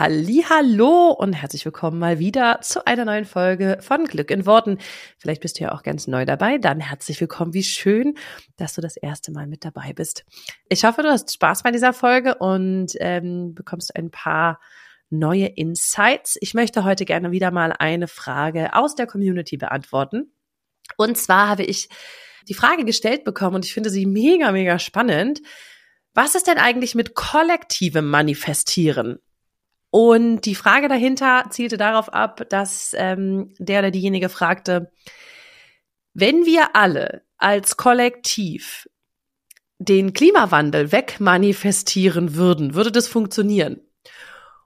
Hallo und herzlich willkommen mal wieder zu einer neuen Folge von Glück in Worten. Vielleicht bist du ja auch ganz neu dabei. Dann herzlich willkommen. Wie schön, dass du das erste Mal mit dabei bist. Ich hoffe, du hast Spaß bei dieser Folge und ähm, bekommst ein paar neue Insights. Ich möchte heute gerne wieder mal eine Frage aus der Community beantworten. Und zwar habe ich die Frage gestellt bekommen und ich finde sie mega, mega spannend. Was ist denn eigentlich mit kollektivem Manifestieren? Und die Frage dahinter zielte darauf ab, dass ähm, der oder diejenige fragte, wenn wir alle als Kollektiv den Klimawandel wegmanifestieren würden, würde das funktionieren?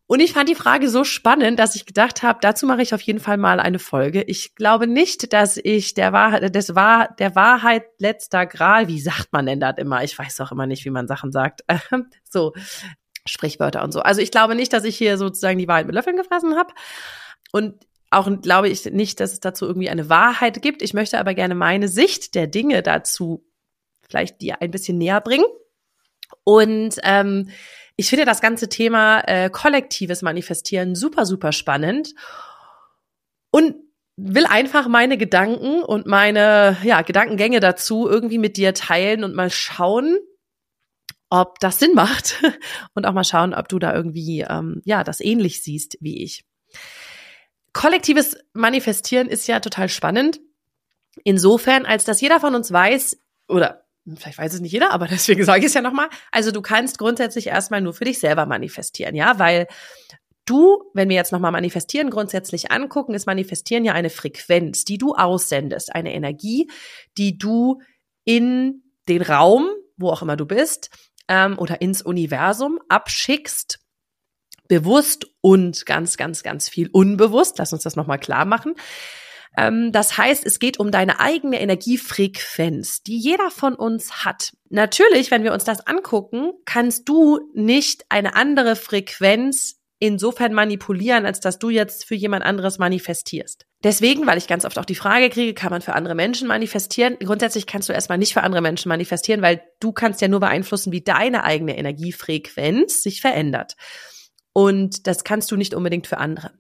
Und ich fand die Frage so spannend, dass ich gedacht habe, dazu mache ich auf jeden Fall mal eine Folge. Ich glaube nicht, dass ich der Wahrheit, das war der Wahrheit letzter Gral, wie sagt man denn das immer? Ich weiß auch immer nicht, wie man Sachen sagt. so, Sprichwörter und so. Also ich glaube nicht, dass ich hier sozusagen die Wahrheit mit Löffeln gefressen habe. Und auch glaube ich nicht, dass es dazu irgendwie eine Wahrheit gibt. Ich möchte aber gerne meine Sicht der Dinge dazu vielleicht dir ein bisschen näher bringen. Und ähm, ich finde das ganze Thema äh, kollektives Manifestieren super, super spannend. Und will einfach meine Gedanken und meine ja, Gedankengänge dazu irgendwie mit dir teilen und mal schauen, ob das Sinn macht und auch mal schauen, ob du da irgendwie ähm, ja das ähnlich siehst wie ich. Kollektives Manifestieren ist ja total spannend. Insofern, als dass jeder von uns weiß, oder vielleicht weiß es nicht jeder, aber deswegen sage ich es ja nochmal, also du kannst grundsätzlich erstmal nur für dich selber manifestieren, ja, weil du, wenn wir jetzt nochmal manifestieren grundsätzlich angucken, ist manifestieren ja eine Frequenz, die du aussendest, eine Energie, die du in den Raum, wo auch immer du bist, ähm, oder ins Universum abschickst, bewusst und ganz, ganz, ganz viel unbewusst. Lass uns das nochmal klar machen. Ähm, das heißt, es geht um deine eigene Energiefrequenz, die jeder von uns hat. Natürlich, wenn wir uns das angucken, kannst du nicht eine andere Frequenz insofern manipulieren, als dass du jetzt für jemand anderes manifestierst. Deswegen, weil ich ganz oft auch die Frage kriege, kann man für andere Menschen manifestieren? Grundsätzlich kannst du erstmal nicht für andere Menschen manifestieren, weil du kannst ja nur beeinflussen, wie deine eigene Energiefrequenz sich verändert. Und das kannst du nicht unbedingt für andere.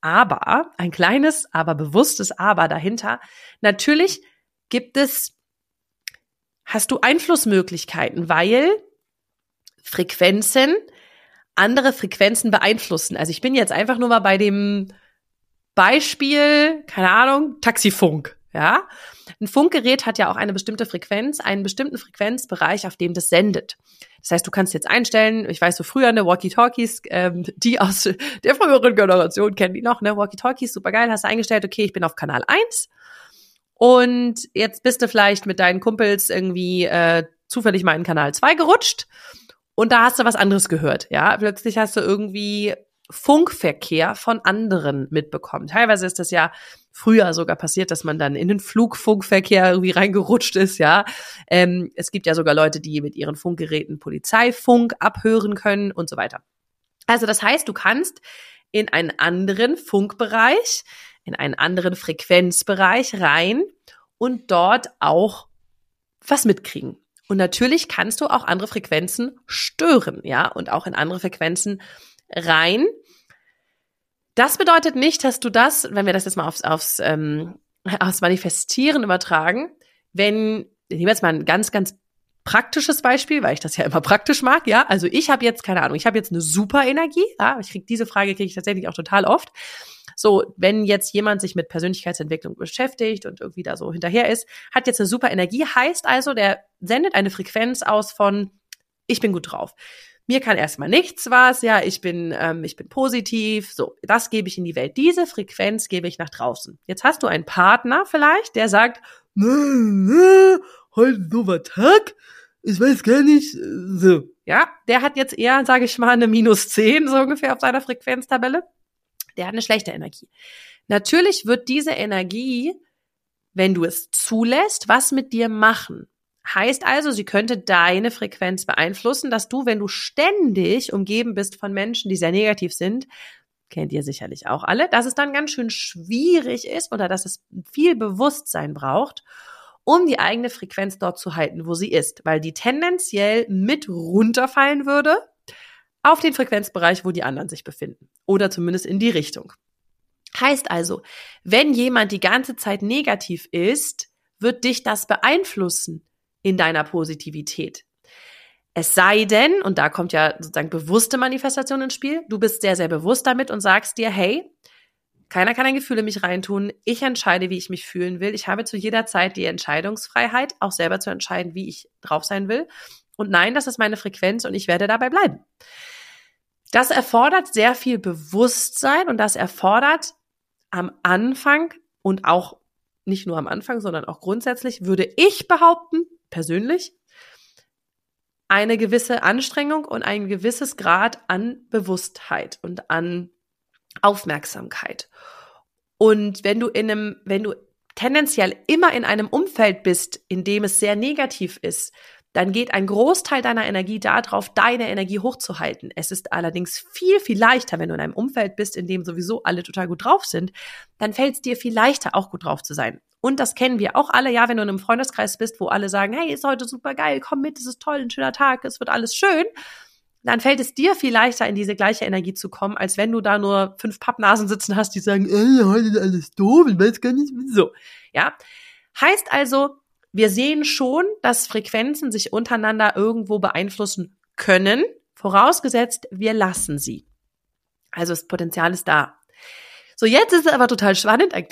Aber, ein kleines, aber bewusstes Aber dahinter, natürlich gibt es, hast du Einflussmöglichkeiten, weil Frequenzen andere Frequenzen beeinflussen. Also ich bin jetzt einfach nur mal bei dem Beispiel, keine Ahnung, Taxifunk, ja. Ein Funkgerät hat ja auch eine bestimmte Frequenz, einen bestimmten Frequenzbereich, auf dem das sendet. Das heißt, du kannst jetzt einstellen, ich weiß so früher, ne, Walkie-Talkies, ähm, die aus der früheren Generation kennen die noch, ne, Walkie-Talkies, super geil, hast du eingestellt, okay, ich bin auf Kanal 1 und jetzt bist du vielleicht mit deinen Kumpels irgendwie äh, zufällig mal in Kanal 2 gerutscht und da hast du was anderes gehört, ja. Plötzlich hast du irgendwie Funkverkehr von anderen mitbekommen. Teilweise ist das ja früher sogar passiert, dass man dann in den Flugfunkverkehr irgendwie reingerutscht ist, ja. Ähm, es gibt ja sogar Leute, die mit ihren Funkgeräten Polizeifunk abhören können und so weiter. Also das heißt, du kannst in einen anderen Funkbereich, in einen anderen Frequenzbereich rein und dort auch was mitkriegen. Und natürlich kannst du auch andere Frequenzen stören, ja, und auch in andere Frequenzen rein. Das bedeutet nicht, dass du das, wenn wir das jetzt mal aufs, aufs, ähm, aufs Manifestieren übertragen, wenn, ich nehme jetzt mal ein ganz, ganz praktisches Beispiel, weil ich das ja immer praktisch mag, ja. Also ich habe jetzt, keine Ahnung, ich habe jetzt eine super Energie, ja, ich krieg diese Frage kriege ich tatsächlich auch total oft. So, wenn jetzt jemand sich mit Persönlichkeitsentwicklung beschäftigt und irgendwie da so hinterher ist, hat jetzt eine super Energie, heißt also, der sendet eine Frequenz aus von ich bin gut drauf. Mir kann erstmal nichts was, ja, ich bin, ähm, ich bin positiv, so, das gebe ich in die Welt. Diese Frequenz gebe ich nach draußen. Jetzt hast du einen Partner vielleicht, der sagt, nö, nö, heute so was Tag, ich weiß gar nicht, so. Ja, der hat jetzt eher, sage ich mal, eine minus zehn so ungefähr auf seiner Frequenztabelle der hat eine schlechte Energie. Natürlich wird diese Energie, wenn du es zulässt, was mit dir machen. Heißt also, sie könnte deine Frequenz beeinflussen, dass du, wenn du ständig umgeben bist von Menschen, die sehr negativ sind, kennt ihr sicherlich auch alle, dass es dann ganz schön schwierig ist oder dass es viel Bewusstsein braucht, um die eigene Frequenz dort zu halten, wo sie ist, weil die tendenziell mit runterfallen würde auf den Frequenzbereich, wo die anderen sich befinden oder zumindest in die Richtung. Heißt also, wenn jemand die ganze Zeit negativ ist, wird dich das beeinflussen in deiner Positivität. Es sei denn, und da kommt ja sozusagen bewusste Manifestation ins Spiel, du bist sehr, sehr bewusst damit und sagst dir, hey, keiner kann ein Gefühl in mich reintun. Ich entscheide, wie ich mich fühlen will. Ich habe zu jeder Zeit die Entscheidungsfreiheit, auch selber zu entscheiden, wie ich drauf sein will. Und nein, das ist meine Frequenz und ich werde dabei bleiben. Das erfordert sehr viel Bewusstsein und das erfordert am Anfang und auch nicht nur am Anfang, sondern auch grundsätzlich, würde ich behaupten, persönlich, eine gewisse Anstrengung und ein gewisses Grad an Bewusstheit und an Aufmerksamkeit. Und wenn du in einem, wenn du tendenziell immer in einem Umfeld bist, in dem es sehr negativ ist, dann geht ein Großteil deiner Energie darauf, deine Energie hochzuhalten. Es ist allerdings viel, viel leichter, wenn du in einem Umfeld bist, in dem sowieso alle total gut drauf sind, dann fällt es dir viel leichter, auch gut drauf zu sein. Und das kennen wir auch alle, ja, wenn du in einem Freundeskreis bist, wo alle sagen, hey, ist heute super geil, komm mit, es ist toll, ein schöner Tag, es wird alles schön, dann fällt es dir viel leichter, in diese gleiche Energie zu kommen, als wenn du da nur fünf Pappnasen sitzen hast, die sagen, ey, heute ist alles doof, ich weiß gar nicht, wieso. Ja. Heißt also, wir sehen schon, dass Frequenzen sich untereinander irgendwo beeinflussen können, vorausgesetzt, wir lassen sie. Also das Potenzial ist da. So, jetzt ist es aber total spannend, ein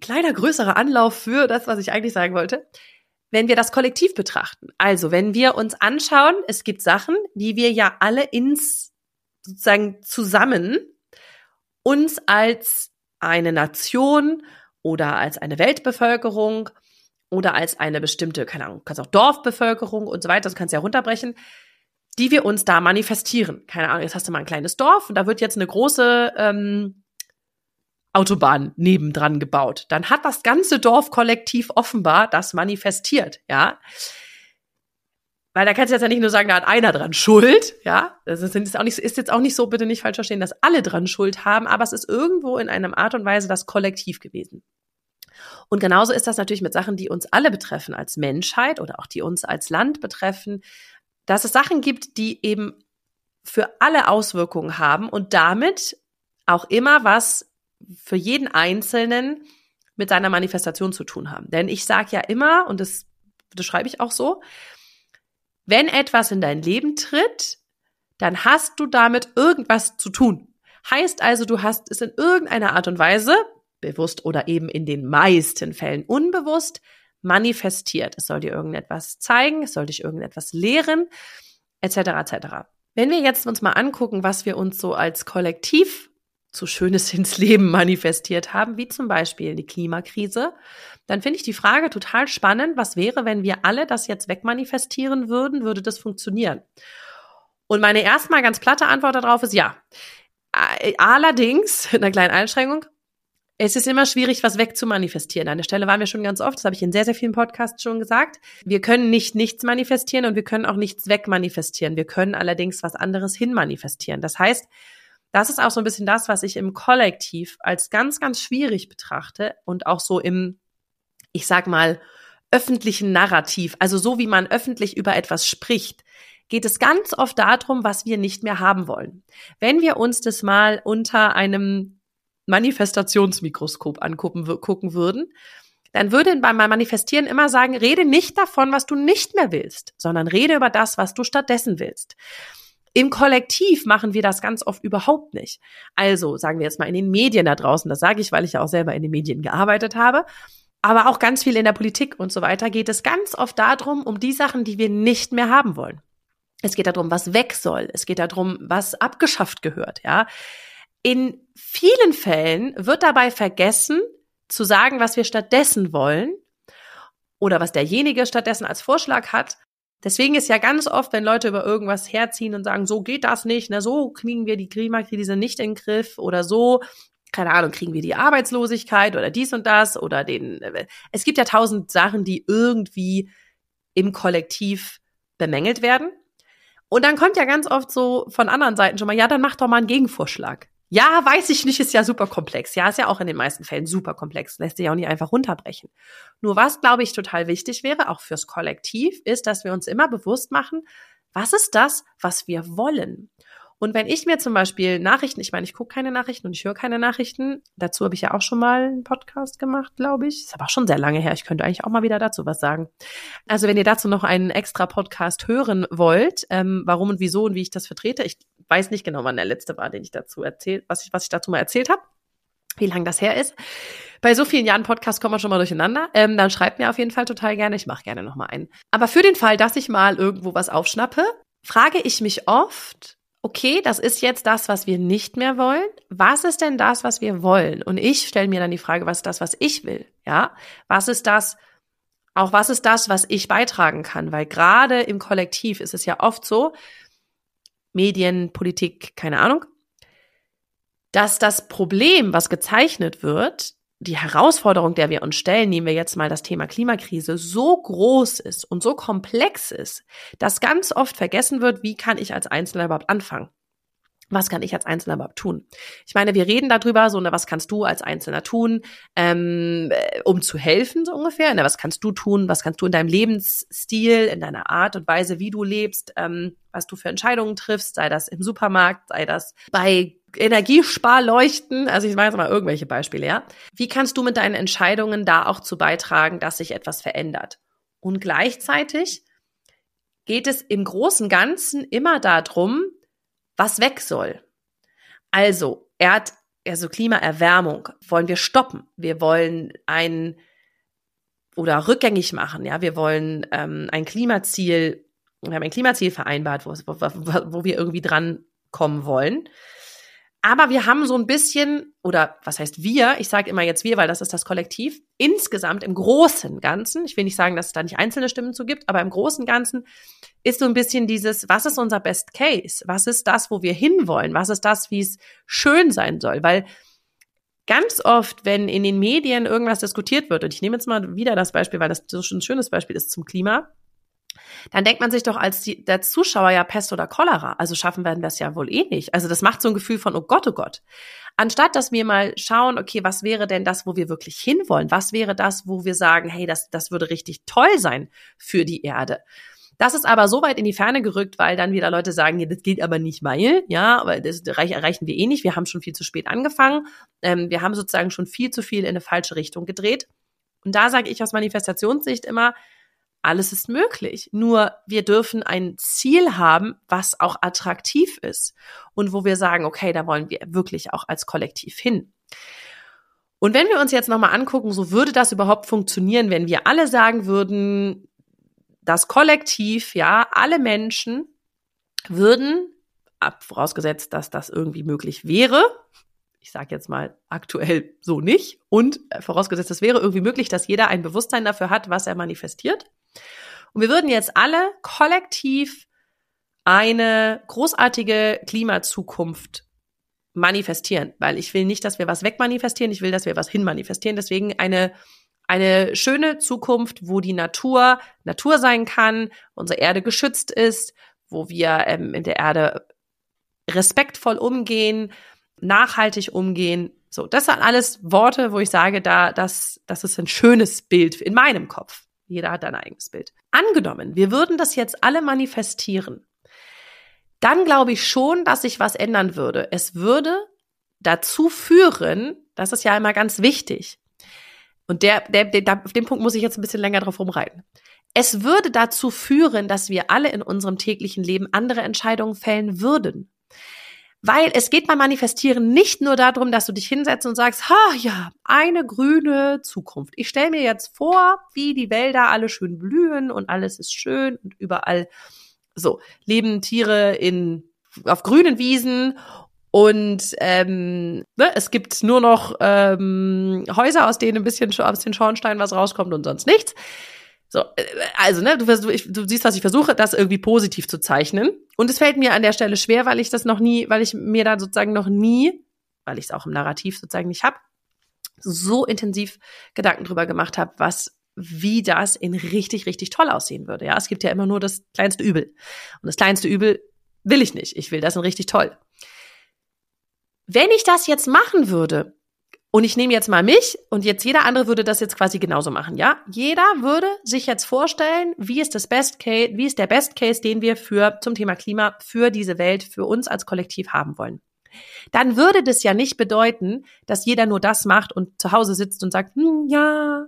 kleiner, größerer Anlauf für das, was ich eigentlich sagen wollte. Wenn wir das kollektiv betrachten, also wenn wir uns anschauen, es gibt Sachen, die wir ja alle ins, sozusagen zusammen uns als eine Nation oder als eine Weltbevölkerung oder als eine bestimmte, keine Ahnung, kannst auch Dorfbevölkerung und so weiter, das kannst du ja runterbrechen, die wir uns da manifestieren. Keine Ahnung, jetzt hast du mal ein kleines Dorf und da wird jetzt eine große ähm, Autobahn nebendran gebaut. Dann hat das ganze Dorf kollektiv offenbar das manifestiert, ja. Weil da kannst du jetzt ja nicht nur sagen, da hat einer dran Schuld, ja. Das ist jetzt auch nicht, ist jetzt auch nicht so, bitte nicht falsch verstehen, dass alle dran Schuld haben, aber es ist irgendwo in einer Art und Weise das Kollektiv gewesen. Und genauso ist das natürlich mit Sachen, die uns alle betreffen als Menschheit oder auch die uns als Land betreffen, dass es Sachen gibt, die eben für alle Auswirkungen haben und damit auch immer was für jeden Einzelnen mit seiner Manifestation zu tun haben. Denn ich sage ja immer, und das, das schreibe ich auch so, wenn etwas in dein Leben tritt, dann hast du damit irgendwas zu tun. Heißt also, du hast es in irgendeiner Art und Weise bewusst oder eben in den meisten Fällen unbewusst manifestiert. Es soll dir irgendetwas zeigen, es soll dich irgendetwas lehren, etc. etc. Wenn wir jetzt uns mal angucken, was wir uns so als Kollektiv zu Schönes ins Leben manifestiert haben, wie zum Beispiel die Klimakrise, dann finde ich die Frage total spannend, was wäre, wenn wir alle das jetzt wegmanifestieren würden, würde das funktionieren? Und meine erstmal ganz platte Antwort darauf ist ja. Allerdings, in einer kleinen Einschränkung, es ist immer schwierig, was wegzumanifestieren. An der Stelle waren wir schon ganz oft, das habe ich in sehr, sehr vielen Podcasts schon gesagt. Wir können nicht nichts manifestieren und wir können auch nichts wegmanifestieren. Wir können allerdings was anderes hinmanifestieren. Das heißt, das ist auch so ein bisschen das, was ich im Kollektiv als ganz, ganz schwierig betrachte und auch so im, ich sag mal, öffentlichen Narrativ, also so wie man öffentlich über etwas spricht, geht es ganz oft darum, was wir nicht mehr haben wollen. Wenn wir uns das mal unter einem Manifestationsmikroskop angucken gucken würden, dann würde beim Manifestieren immer sagen, rede nicht davon, was du nicht mehr willst, sondern rede über das, was du stattdessen willst. Im Kollektiv machen wir das ganz oft überhaupt nicht. Also sagen wir jetzt mal in den Medien da draußen, das sage ich, weil ich ja auch selber in den Medien gearbeitet habe, aber auch ganz viel in der Politik und so weiter, geht es ganz oft darum, um die Sachen, die wir nicht mehr haben wollen. Es geht darum, was weg soll. Es geht darum, was abgeschafft gehört, ja. In vielen Fällen wird dabei vergessen, zu sagen, was wir stattdessen wollen oder was derjenige stattdessen als Vorschlag hat. Deswegen ist ja ganz oft, wenn Leute über irgendwas herziehen und sagen, so geht das nicht, na, so kriegen wir die Klimakrise nicht in den Griff oder so, keine Ahnung, kriegen wir die Arbeitslosigkeit oder dies und das oder den, es gibt ja tausend Sachen, die irgendwie im Kollektiv bemängelt werden. Und dann kommt ja ganz oft so von anderen Seiten schon mal, ja, dann mach doch mal einen Gegenvorschlag. Ja, weiß ich nicht, ist ja super komplex. Ja, ist ja auch in den meisten Fällen super komplex. Lässt sich auch nicht einfach runterbrechen. Nur was, glaube ich, total wichtig wäre, auch fürs Kollektiv, ist, dass wir uns immer bewusst machen, was ist das, was wir wollen? Und wenn ich mir zum Beispiel Nachrichten, ich meine, ich gucke keine Nachrichten und ich höre keine Nachrichten, dazu habe ich ja auch schon mal einen Podcast gemacht, glaube ich. Ist aber auch schon sehr lange her. Ich könnte eigentlich auch mal wieder dazu was sagen. Also wenn ihr dazu noch einen extra Podcast hören wollt, ähm, warum und wieso und wie ich das vertrete, ich weiß nicht genau, wann der letzte war, den ich dazu erzählt, was ich, was ich dazu mal erzählt habe, wie lang das her ist. Bei so vielen Jahren Podcast kommt man schon mal durcheinander. Ähm, dann schreibt mir auf jeden Fall total gerne. Ich mache gerne noch mal einen. Aber für den Fall, dass ich mal irgendwo was aufschnappe, frage ich mich oft, okay, das ist jetzt das, was wir nicht mehr wollen. Was ist denn das, was wir wollen? Und ich stelle mir dann die Frage, was ist das, was ich will? Ja, was ist das? Auch was ist das, was ich beitragen kann? Weil gerade im Kollektiv ist es ja oft so, Medien, Politik, keine Ahnung, dass das Problem, was gezeichnet wird, die Herausforderung, der wir uns stellen, nehmen wir jetzt mal das Thema Klimakrise, so groß ist und so komplex ist, dass ganz oft vergessen wird, wie kann ich als Einzelner überhaupt anfangen? Was kann ich als Einzelner überhaupt tun? Ich meine, wir reden darüber, so, ne, was kannst du als Einzelner tun, ähm, äh, um zu helfen, so ungefähr. Ne, was kannst du tun? Was kannst du in deinem Lebensstil, in deiner Art und Weise, wie du lebst, ähm, was du für Entscheidungen triffst, sei das im Supermarkt, sei das bei Energiesparleuchten, also ich mache jetzt mal irgendwelche Beispiele, ja. Wie kannst du mit deinen Entscheidungen da auch zu beitragen, dass sich etwas verändert? Und gleichzeitig geht es im großen Ganzen immer darum, was weg soll. Also, Erd, also Klimaerwärmung wollen wir stoppen. Wir wollen ein oder rückgängig machen, ja. Wir wollen ähm, ein Klimaziel, wir haben ein Klimaziel vereinbart, wo, wo, wo wir irgendwie dran kommen wollen. Aber wir haben so ein bisschen, oder was heißt wir? Ich sage immer jetzt wir, weil das ist das Kollektiv. Insgesamt im großen Ganzen, ich will nicht sagen, dass es da nicht einzelne Stimmen zu gibt, aber im großen Ganzen ist so ein bisschen dieses, was ist unser Best Case? Was ist das, wo wir hinwollen? Was ist das, wie es schön sein soll? Weil ganz oft, wenn in den Medien irgendwas diskutiert wird, und ich nehme jetzt mal wieder das Beispiel, weil das so ein schönes Beispiel ist zum Klima, dann denkt man sich doch als die, der Zuschauer ja Pest oder Cholera. Also schaffen werden wir es ja wohl eh nicht. Also das macht so ein Gefühl von, oh Gott, oh Gott. Anstatt dass wir mal schauen, okay, was wäre denn das, wo wir wirklich hinwollen? Was wäre das, wo wir sagen, hey, das, das würde richtig toll sein für die Erde? Das ist aber so weit in die Ferne gerückt, weil dann wieder Leute sagen, ja, das geht aber nicht weil, ja, aber das erreichen wir eh nicht. Wir haben schon viel zu spät angefangen. Ähm, wir haben sozusagen schon viel zu viel in eine falsche Richtung gedreht. Und da sage ich aus Manifestationssicht immer, alles ist möglich. Nur wir dürfen ein Ziel haben, was auch attraktiv ist und wo wir sagen, okay, da wollen wir wirklich auch als Kollektiv hin. Und wenn wir uns jetzt nochmal angucken, so würde das überhaupt funktionieren, wenn wir alle sagen würden, das Kollektiv, ja, alle Menschen würden, vorausgesetzt, dass das irgendwie möglich wäre, ich sage jetzt mal aktuell so nicht, und vorausgesetzt, es wäre irgendwie möglich, dass jeder ein Bewusstsein dafür hat, was er manifestiert, und wir würden jetzt alle kollektiv eine großartige Klimazukunft manifestieren, weil ich will nicht, dass wir was wegmanifestieren, ich will, dass wir was hinmanifestieren. Deswegen eine eine schöne Zukunft, wo die Natur Natur sein kann, unsere Erde geschützt ist, wo wir ähm, in der Erde respektvoll umgehen, nachhaltig umgehen. So, das sind alles Worte, wo ich sage, da das das ist ein schönes Bild in meinem Kopf. Jeder hat ein eigenes Bild. Angenommen, wir würden das jetzt alle manifestieren. Dann glaube ich schon, dass sich was ändern würde. Es würde dazu führen, das ist ja immer ganz wichtig. Und der, der, der, auf dem Punkt muss ich jetzt ein bisschen länger drauf rumreiten. Es würde dazu führen, dass wir alle in unserem täglichen Leben andere Entscheidungen fällen würden. Weil es geht beim Manifestieren nicht nur darum, dass du dich hinsetzt und sagst, ha ja, eine grüne Zukunft. Ich stelle mir jetzt vor, wie die Wälder alle schön blühen und alles ist schön und überall so leben Tiere in auf grünen Wiesen und ähm, ne, es gibt nur noch ähm, Häuser, aus denen ein bisschen aus den Schornsteinen was rauskommt und sonst nichts. So, äh, also, ne, du, du siehst, was ich versuche, das irgendwie positiv zu zeichnen. Und es fällt mir an der Stelle schwer, weil ich das noch nie, weil ich mir da sozusagen noch nie, weil ich es auch im Narrativ sozusagen nicht habe, so intensiv Gedanken drüber gemacht habe, was wie das in richtig, richtig toll aussehen würde. Ja, es gibt ja immer nur das kleinste Übel. Und das kleinste Übel will ich nicht. Ich will das in richtig toll. Wenn ich das jetzt machen würde, und ich nehme jetzt mal mich und jetzt jeder andere würde das jetzt quasi genauso machen, ja? Jeder würde sich jetzt vorstellen, wie ist das Best Case, wie ist der Best Case, den wir für zum Thema Klima für diese Welt, für uns als Kollektiv haben wollen. Dann würde das ja nicht bedeuten, dass jeder nur das macht und zu Hause sitzt und sagt, hm, ja,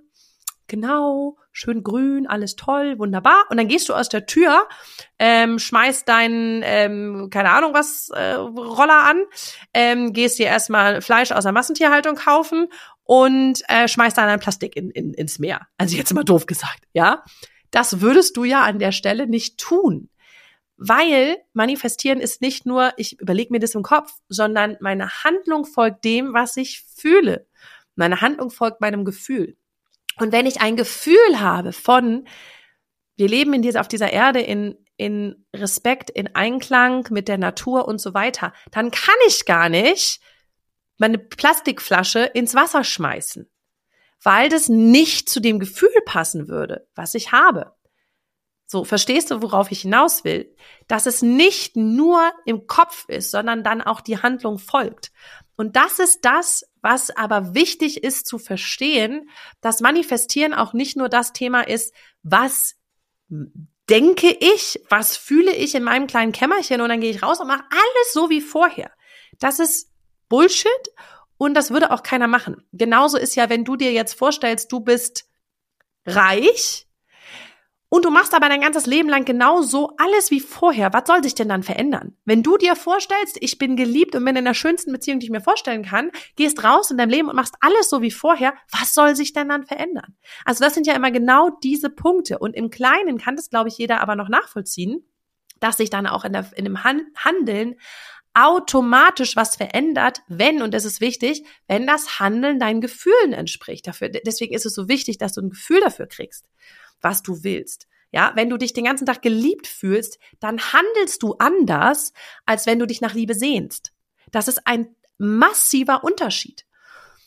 genau, schön grün, alles toll, wunderbar. Und dann gehst du aus der Tür, ähm, schmeißt deinen, ähm, keine Ahnung was, äh, Roller an, ähm, gehst dir erstmal Fleisch aus der Massentierhaltung kaufen und äh, schmeißt dann ein Plastik in, in, ins Meer. Also jetzt mal doof gesagt, ja. Das würdest du ja an der Stelle nicht tun. Weil manifestieren ist nicht nur, ich überlege mir das im Kopf, sondern meine Handlung folgt dem, was ich fühle. Meine Handlung folgt meinem Gefühl. Und wenn ich ein Gefühl habe von, wir leben in dieser, auf dieser Erde in, in Respekt, in Einklang mit der Natur und so weiter, dann kann ich gar nicht meine Plastikflasche ins Wasser schmeißen, weil das nicht zu dem Gefühl passen würde, was ich habe. So, verstehst du, worauf ich hinaus will? Dass es nicht nur im Kopf ist, sondern dann auch die Handlung folgt. Und das ist das, was aber wichtig ist zu verstehen, dass Manifestieren auch nicht nur das Thema ist, was denke ich, was fühle ich in meinem kleinen Kämmerchen und dann gehe ich raus und mache alles so wie vorher. Das ist Bullshit und das würde auch keiner machen. Genauso ist ja, wenn du dir jetzt vorstellst, du bist reich und du machst aber dein ganzes Leben lang genauso alles wie vorher. Was soll sich denn dann verändern? Wenn du dir vorstellst, ich bin geliebt und bin in der schönsten Beziehung, die ich mir vorstellen kann, gehst raus in deinem Leben und machst alles so wie vorher, was soll sich denn dann verändern? Also das sind ja immer genau diese Punkte. Und im Kleinen kann das, glaube ich, jeder aber noch nachvollziehen, dass sich dann auch in, der, in dem Handeln automatisch was verändert, wenn, und das ist wichtig, wenn das Handeln deinen Gefühlen entspricht. Dafür, deswegen ist es so wichtig, dass du ein Gefühl dafür kriegst was du willst. Ja, wenn du dich den ganzen Tag geliebt fühlst, dann handelst du anders, als wenn du dich nach Liebe sehnst. Das ist ein massiver Unterschied.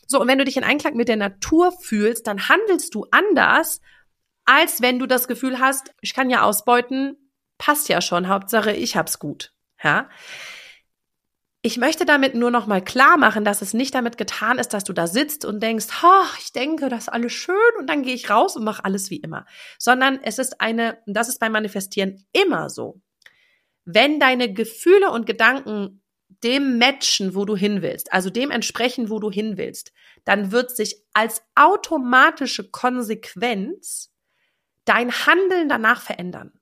So, und wenn du dich in Einklang mit der Natur fühlst, dann handelst du anders, als wenn du das Gefühl hast, ich kann ja ausbeuten, passt ja schon, Hauptsache ich hab's gut. Ja? Ich möchte damit nur noch mal klar machen, dass es nicht damit getan ist, dass du da sitzt und denkst, ha, ich denke, das ist alles schön und dann gehe ich raus und mache alles wie immer, sondern es ist eine, und das ist beim Manifestieren immer so. Wenn deine Gefühle und Gedanken dem matchen, wo du hin willst, also dem entsprechen, wo du hin willst, dann wird sich als automatische Konsequenz dein Handeln danach verändern.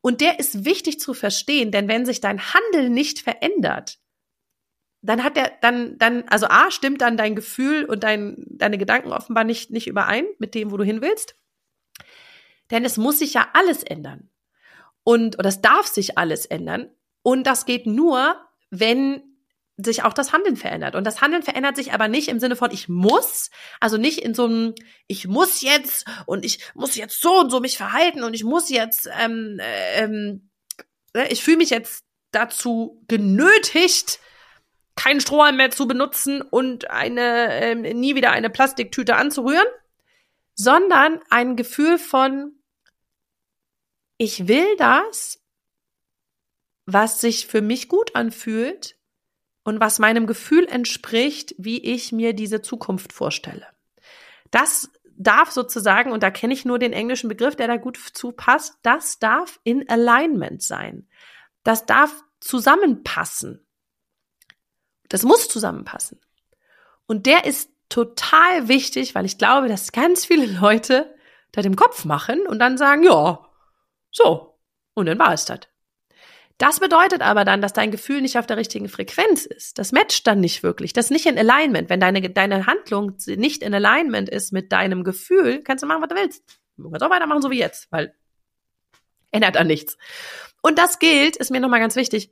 Und der ist wichtig zu verstehen, denn wenn sich dein Handeln nicht verändert, dann hat der, dann, dann, also A, stimmt dann dein Gefühl und dein, deine Gedanken offenbar nicht, nicht überein mit dem, wo du hin willst. Denn es muss sich ja alles ändern. Und, oder es darf sich alles ändern. Und das geht nur, wenn sich auch das Handeln verändert. Und das Handeln verändert sich aber nicht im Sinne von ich muss, also nicht in so einem ich muss jetzt und ich muss jetzt so und so mich verhalten und ich muss jetzt, ähm, ähm, ne, ich fühle mich jetzt dazu genötigt, keinen Strohhalm mehr zu benutzen und eine äh, nie wieder eine Plastiktüte anzurühren, sondern ein Gefühl von ich will das, was sich für mich gut anfühlt und was meinem Gefühl entspricht, wie ich mir diese Zukunft vorstelle. Das darf sozusagen, und da kenne ich nur den englischen Begriff, der da gut zupasst, das darf in Alignment sein. Das darf zusammenpassen. Das muss zusammenpassen. Und der ist total wichtig, weil ich glaube, dass ganz viele Leute da im Kopf machen und dann sagen, ja, so, und dann war es das. Das bedeutet aber dann, dass dein Gefühl nicht auf der richtigen Frequenz ist. Das matcht dann nicht wirklich. Das ist nicht in Alignment. Wenn deine, deine Handlung nicht in Alignment ist mit deinem Gefühl, kannst du machen, was du willst. Du kannst auch weitermachen, so wie jetzt, weil ändert an nichts. Und das gilt, ist mir nochmal ganz wichtig,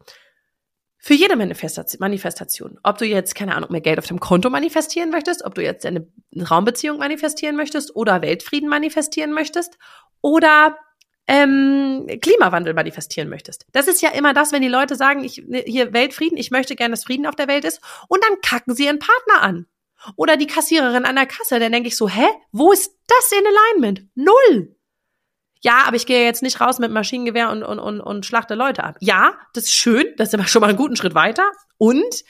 für jede Manifestation. Ob du jetzt, keine Ahnung, mehr Geld auf dem Konto manifestieren möchtest, ob du jetzt eine Raumbeziehung manifestieren möchtest oder Weltfrieden manifestieren möchtest oder ähm, Klimawandel manifestieren möchtest. Das ist ja immer das, wenn die Leute sagen, ich, ne, hier Weltfrieden, ich möchte gerne, dass Frieden auf der Welt ist und dann kacken sie ihren Partner an. Oder die Kassiererin an der Kasse, dann denke ich so, hä, wo ist das in Alignment? Null. Ja, aber ich gehe jetzt nicht raus mit Maschinengewehr und, und, und, und schlachte Leute ab. Ja, das ist schön, das ist immer schon mal einen guten Schritt weiter. Und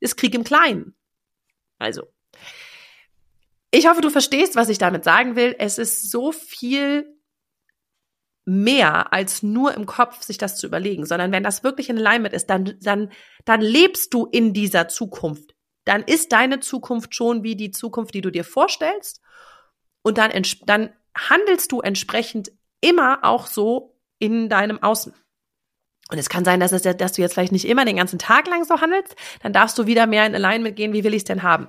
ist Krieg im Kleinen. Also. Ich hoffe, du verstehst, was ich damit sagen will. Es ist so viel mehr als nur im Kopf sich das zu überlegen, sondern wenn das wirklich in Alignment ist, dann, dann, dann lebst du in dieser Zukunft. Dann ist deine Zukunft schon wie die Zukunft, die du dir vorstellst. Und dann, dann handelst du entsprechend immer auch so in deinem Außen. Und es kann sein, dass, es, dass du jetzt vielleicht nicht immer den ganzen Tag lang so handelst. Dann darfst du wieder mehr in Alignment gehen. Wie will ich es denn haben?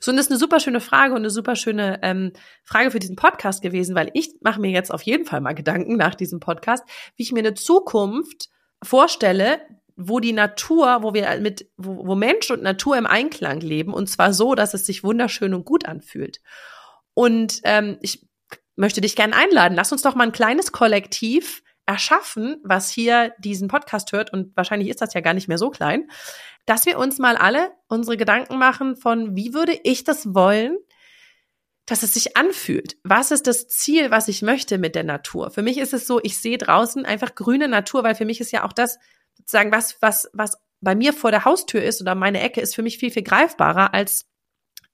So, und das ist eine super schöne Frage und eine super schöne ähm, Frage für diesen Podcast gewesen, weil ich mache mir jetzt auf jeden Fall mal Gedanken nach diesem Podcast, wie ich mir eine Zukunft vorstelle, wo die Natur, wo wir mit, wo, wo Mensch und Natur im Einklang leben und zwar so, dass es sich wunderschön und gut anfühlt. Und ähm, ich möchte dich gerne einladen. Lass uns doch mal ein kleines Kollektiv erschaffen, was hier diesen Podcast hört, und wahrscheinlich ist das ja gar nicht mehr so klein, dass wir uns mal alle unsere Gedanken machen von, wie würde ich das wollen, dass es sich anfühlt. Was ist das Ziel, was ich möchte mit der Natur? Für mich ist es so, ich sehe draußen einfach grüne Natur, weil für mich ist ja auch das sozusagen was, was, was bei mir vor der Haustür ist oder meine Ecke ist für mich viel, viel greifbarer als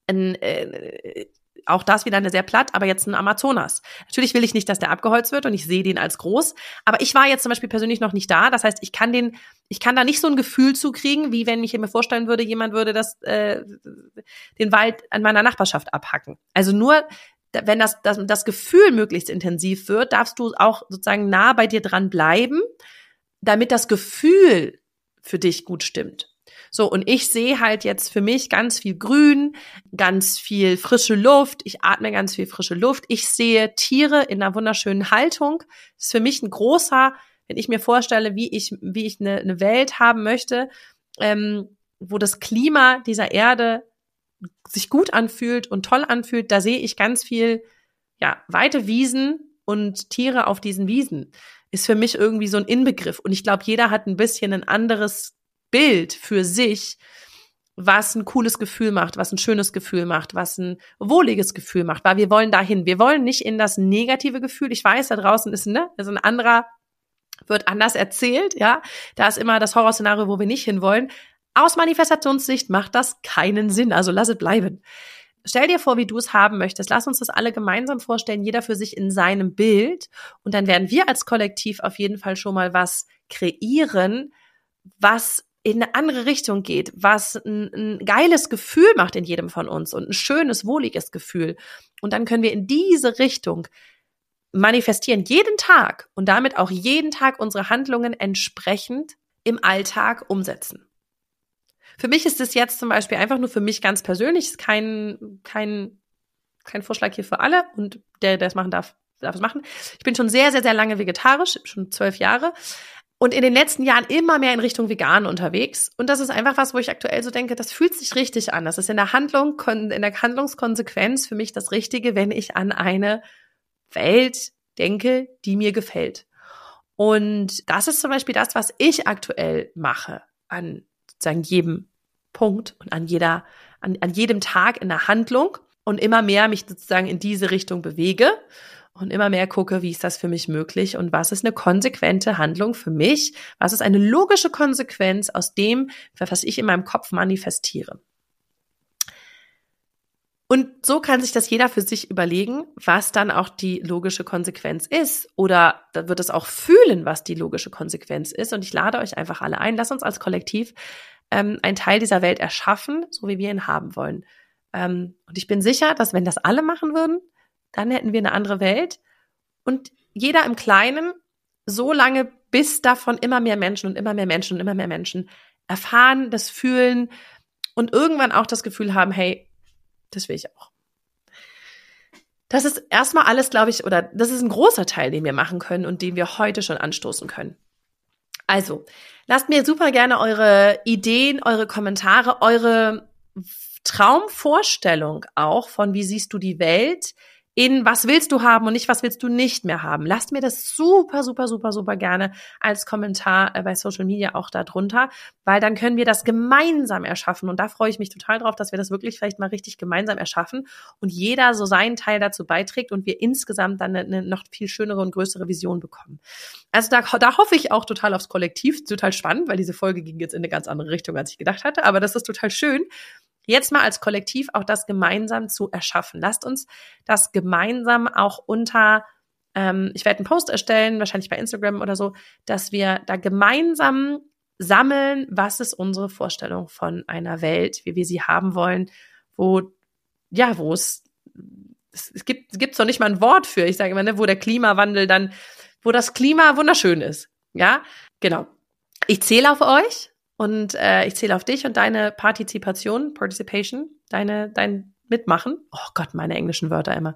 ein, äh, auch das wieder eine sehr platt, aber jetzt ein Amazonas. Natürlich will ich nicht, dass der abgeholzt wird und ich sehe den als groß, aber ich war jetzt zum Beispiel persönlich noch nicht da. Das heißt, ich kann den, ich kann da nicht so ein Gefühl zukriegen, wie wenn ich mir vorstellen würde, jemand würde das, äh, den Wald an meiner Nachbarschaft abhacken. Also nur, wenn das, das, das Gefühl möglichst intensiv wird, darfst du auch sozusagen nah bei dir dran bleiben, damit das Gefühl für dich gut stimmt. So, und ich sehe halt jetzt für mich ganz viel Grün, ganz viel frische Luft. Ich atme ganz viel frische Luft. Ich sehe Tiere in einer wunderschönen Haltung. Das ist für mich ein großer, wenn ich mir vorstelle, wie ich, wie ich eine, eine Welt haben möchte, ähm, wo das Klima dieser Erde sich gut anfühlt und toll anfühlt, da sehe ich ganz viel, ja, weite Wiesen und Tiere auf diesen Wiesen. Ist für mich irgendwie so ein Inbegriff. Und ich glaube, jeder hat ein bisschen ein anderes Bild für sich, was ein cooles Gefühl macht, was ein schönes Gefühl macht, was ein wohliges Gefühl macht, weil wir wollen dahin. Wir wollen nicht in das negative Gefühl. Ich weiß, da draußen ist, ne, ist ein anderer, wird anders erzählt, ja. Da ist immer das Horrorszenario, wo wir nicht hinwollen. Aus Manifestationssicht macht das keinen Sinn, also lass es bleiben. Stell dir vor, wie du es haben möchtest. Lass uns das alle gemeinsam vorstellen, jeder für sich in seinem Bild. Und dann werden wir als Kollektiv auf jeden Fall schon mal was kreieren, was in eine andere Richtung geht, was ein, ein, geiles Gefühl macht in jedem von uns und ein schönes, wohliges Gefühl. Und dann können wir in diese Richtung manifestieren, jeden Tag und damit auch jeden Tag unsere Handlungen entsprechend im Alltag umsetzen. Für mich ist es jetzt zum Beispiel einfach nur für mich ganz persönlich, ist kein, kein, kein Vorschlag hier für alle und der, der es machen darf, darf es machen. Ich bin schon sehr, sehr, sehr lange vegetarisch, schon zwölf Jahre und in den letzten Jahren immer mehr in Richtung vegan unterwegs. Und das ist einfach was, wo ich aktuell so denke, das fühlt sich richtig an. Das ist in der Handlung, in der Handlungskonsequenz für mich das Richtige, wenn ich an eine Welt denke, die mir gefällt. Und das ist zum Beispiel das, was ich aktuell mache an sozusagen jedem Punkt und an jeder, an, an jedem Tag in der Handlung und immer mehr mich sozusagen in diese Richtung bewege und immer mehr gucke, wie ist das für mich möglich und was ist eine konsequente Handlung für mich? Was ist eine logische Konsequenz aus dem, was ich in meinem Kopf manifestiere? Und so kann sich das jeder für sich überlegen, was dann auch die logische Konsequenz ist. Oder wird es auch fühlen, was die logische Konsequenz ist. Und ich lade euch einfach alle ein, lasst uns als Kollektiv ähm, einen Teil dieser Welt erschaffen, so wie wir ihn haben wollen. Ähm, und ich bin sicher, dass wenn das alle machen würden, dann hätten wir eine andere Welt. Und jeder im Kleinen, so lange, bis davon immer mehr Menschen und immer mehr Menschen und immer mehr Menschen erfahren, das fühlen und irgendwann auch das Gefühl haben, hey, das will ich auch. Das ist erstmal alles, glaube ich, oder das ist ein großer Teil, den wir machen können und den wir heute schon anstoßen können. Also, lasst mir super gerne eure Ideen, eure Kommentare, eure Traumvorstellung auch von, wie siehst du die Welt, in was willst du haben und nicht was willst du nicht mehr haben. Lasst mir das super, super, super, super gerne als Kommentar äh, bei Social Media auch da drunter, weil dann können wir das gemeinsam erschaffen. Und da freue ich mich total drauf, dass wir das wirklich vielleicht mal richtig gemeinsam erschaffen und jeder so seinen Teil dazu beiträgt und wir insgesamt dann eine, eine noch viel schönere und größere Vision bekommen. Also da, da hoffe ich auch total aufs Kollektiv. Total spannend, weil diese Folge ging jetzt in eine ganz andere Richtung, als ich gedacht hatte. Aber das ist total schön, jetzt mal als Kollektiv auch das gemeinsam zu erschaffen. Lasst uns das gemeinsam auch unter, ähm, ich werde einen Post erstellen, wahrscheinlich bei Instagram oder so, dass wir da gemeinsam sammeln, was ist unsere Vorstellung von einer Welt, wie wir sie haben wollen, wo, ja, wo es, es gibt, es gibt noch nicht mal ein Wort für, ich sage immer, ne, wo der Klimawandel dann, wo das Klima wunderschön ist. Ja, genau. Ich zähle auf euch. Und äh, ich zähle auf dich und deine Partizipation, Participation, deine, dein Mitmachen. Oh Gott, meine englischen Wörter immer.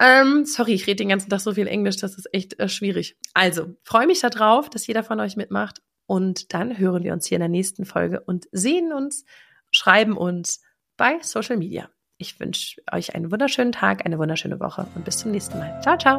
Ähm, sorry, ich rede den ganzen Tag so viel Englisch, das ist echt äh, schwierig. Also, freue mich darauf, dass jeder von euch mitmacht. Und dann hören wir uns hier in der nächsten Folge und sehen uns, schreiben uns bei Social Media. Ich wünsche euch einen wunderschönen Tag, eine wunderschöne Woche und bis zum nächsten Mal. Ciao, ciao.